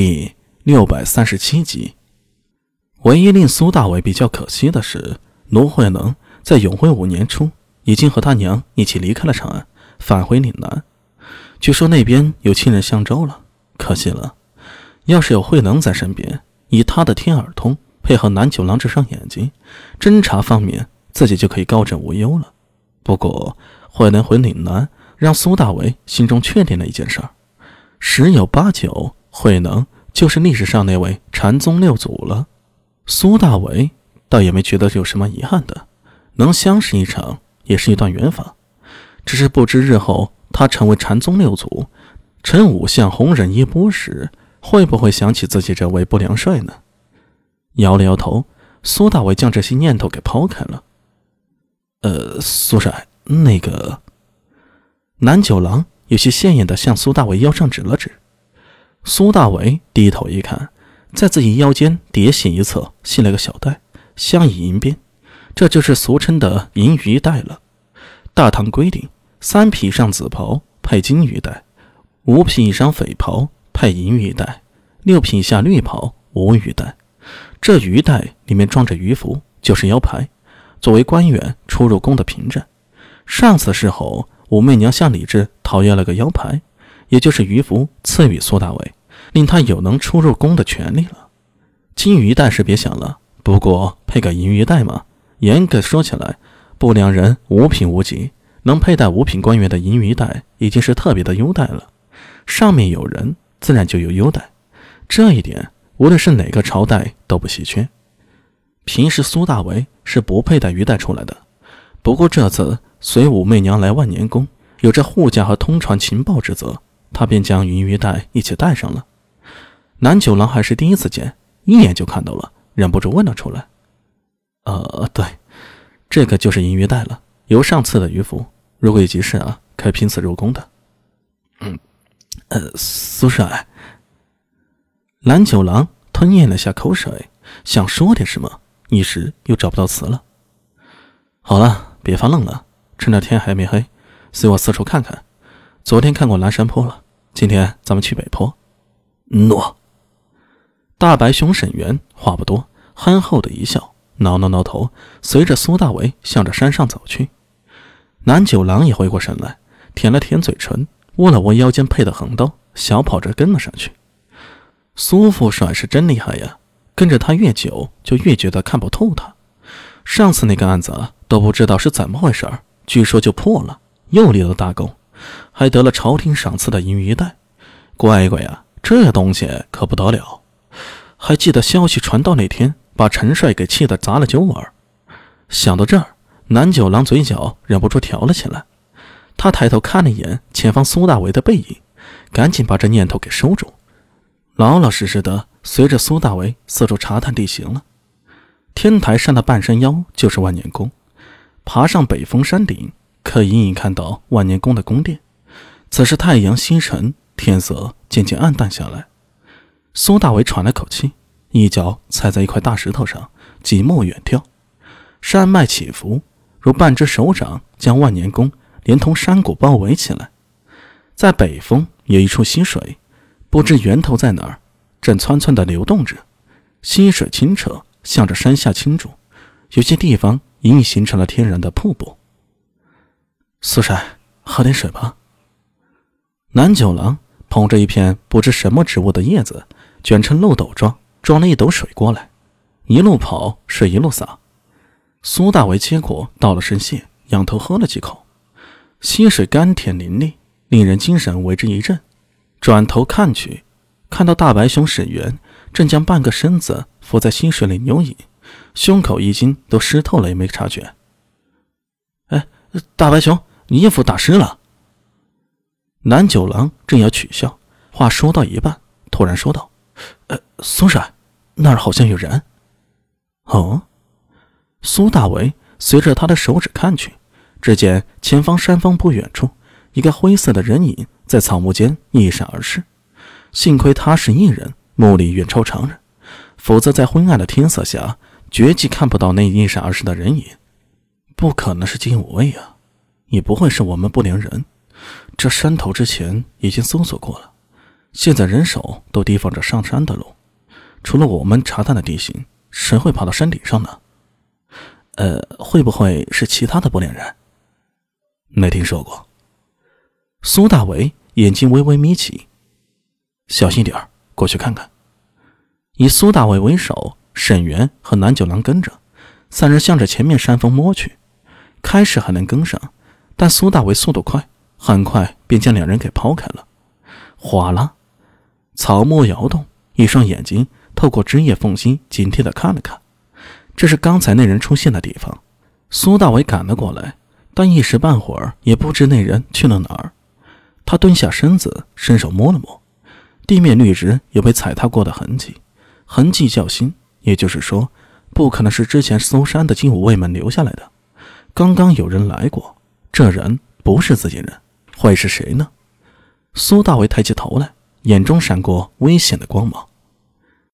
第六百三十七集。唯一令苏大伟比较可惜的是，卢慧能在永徽五年初已经和他娘一起离开了长安，返回岭南。据说那边有亲人相州了。可惜了，要是有慧能在身边，以他的天耳通配合南九郎这双眼睛，侦查方面自己就可以高枕无忧了。不过，慧能回岭南，让苏大伟心中确定了一件事儿：十有八九，慧能就是历史上那位禅宗六祖了。苏大为倒也没觉得有什么遗憾的，能相识一场也是一段缘分。只是不知日后他成为禅宗六祖，陈武向弘忍一波时，会不会想起自己这位不良帅呢？摇了摇头，苏大为将这些念头给抛开了。呃，苏帅，那个南九郎有些鲜艳的向苏大为腰上指了指。苏大为低头一看，在自己腰间叠系一侧系了个小带，镶以银边，这就是俗称的银鱼带了。大唐规定，三匹以上紫袍配金鱼带，五匹以上匪袍配银鱼带，六匹以下绿袍无鱼带。这鱼带里面装着鱼符，就是腰牌。作为官员出入宫的凭证，上次时候，武媚娘向李治讨要了个腰牌，也就是鱼符，赐予苏大伟，令他有能出入宫的权利了。金鱼带是别想了，不过配个银鱼带嘛。严格说起来，不良人五品无级，能佩戴五品官员的银鱼带，已经是特别的优待了。上面有人，自然就有优待，这一点无论是哪个朝代都不稀缺。平时苏大为是不佩戴鱼带出来的，不过这次随武媚娘来万年宫，有着护驾和通传情报之责，他便将银鱼带一起带上了。南九郎还是第一次见，一眼就看到了，忍不住问了出来：“呃，对，这个就是银鱼袋了，由上次的渔夫，如果有急事啊，可以凭此入宫的。”嗯，呃，苏帅。南九郎吞咽了下口水，想说点什么。一时又找不到词了。好了，别发愣了，趁着天还没黑，随我四处看看。昨天看过南山坡了，今天咱们去北坡。诺。大白熊沈源话不多，憨厚的一笑，挠挠挠头，随着苏大为向着山上走去。南九郎也回过神来，舔了舔嘴唇，握了握腰间配的横刀，小跑着跟了上去。苏副帅是真厉害呀！跟着他越久，就越觉得看不透他。上次那个案子都不知道是怎么回事儿，据说就破了，又立了大功，还得了朝廷赏赐的银鱼袋。乖乖呀，这东西可不得了！还记得消息传到那天，把陈帅给气得砸了酒碗。想到这儿，南九郎嘴角忍不住挑了起来。他抬头看了一眼前方苏大为的背影，赶紧把这念头给收住，老老实实的。随着苏大为四处查探地形了，天台上的半山腰就是万年宫。爬上北峰山顶，可隐隐看到万年宫的宫殿。此时太阳西沉，天色渐渐暗淡下来。苏大伟喘了口气，一脚踩在一块大石头上，极目远眺。山脉起伏，如半只手掌将万年宫连同山谷包围起来。在北峰有一处溪水，不知源头在哪儿。正窜窜地流动着，溪水清澈，向着山下倾注，有些地方隐隐形成了天然的瀑布。苏帅，喝点水吧。南九郎捧着一片不知什么植物的叶子，卷成漏斗状，装了一斗水过来，一路跑，水一路洒。苏大为接过，道了声谢，仰头喝了几口，溪水甘甜淋漓，令人精神为之一振。转头看去。看到大白熊沈源正将半个身子伏在溪水里游饮，胸口衣襟都湿透了，也没察觉。哎，大白熊，你衣服打湿了。南九郎正要取笑，话说到一半，突然说道：“呃，苏帅，那儿好像有人。”哦，苏大为随着他的手指看去，只见前方山峰不远处，一个灰色的人影在草木间一闪而逝。幸亏他是一人，目力远超常人，否则在昏暗的天色下，绝技看不到那一闪而逝的人影。不可能是金武卫啊，也不会是我们不良人。这山头之前已经搜索过了，现在人手都提防着上山的路，除了我们查探的地形，谁会爬到山顶上呢？呃，会不会是其他的不良人？没听说过。苏大为眼睛微微眯起，小心点儿，过去看看。以苏大为为首，沈源和南九郎跟着，三人向着前面山峰摸去。开始还能跟上，但苏大为速度快，很快便将两人给抛开了。哗啦，草木摇动，一双眼睛透过枝叶缝隙警惕地看了看。这是刚才那人出现的地方。苏大伟赶了过来，但一时半会儿也不知那人去了哪儿。他蹲下身子，伸手摸了摸地面，绿植有被踩踏过的痕迹，痕迹较新，也就是说，不可能是之前搜山的精武卫们留下来的。刚刚有人来过，这人不是自己人，会是谁呢？苏大伟抬起头来，眼中闪过危险的光芒。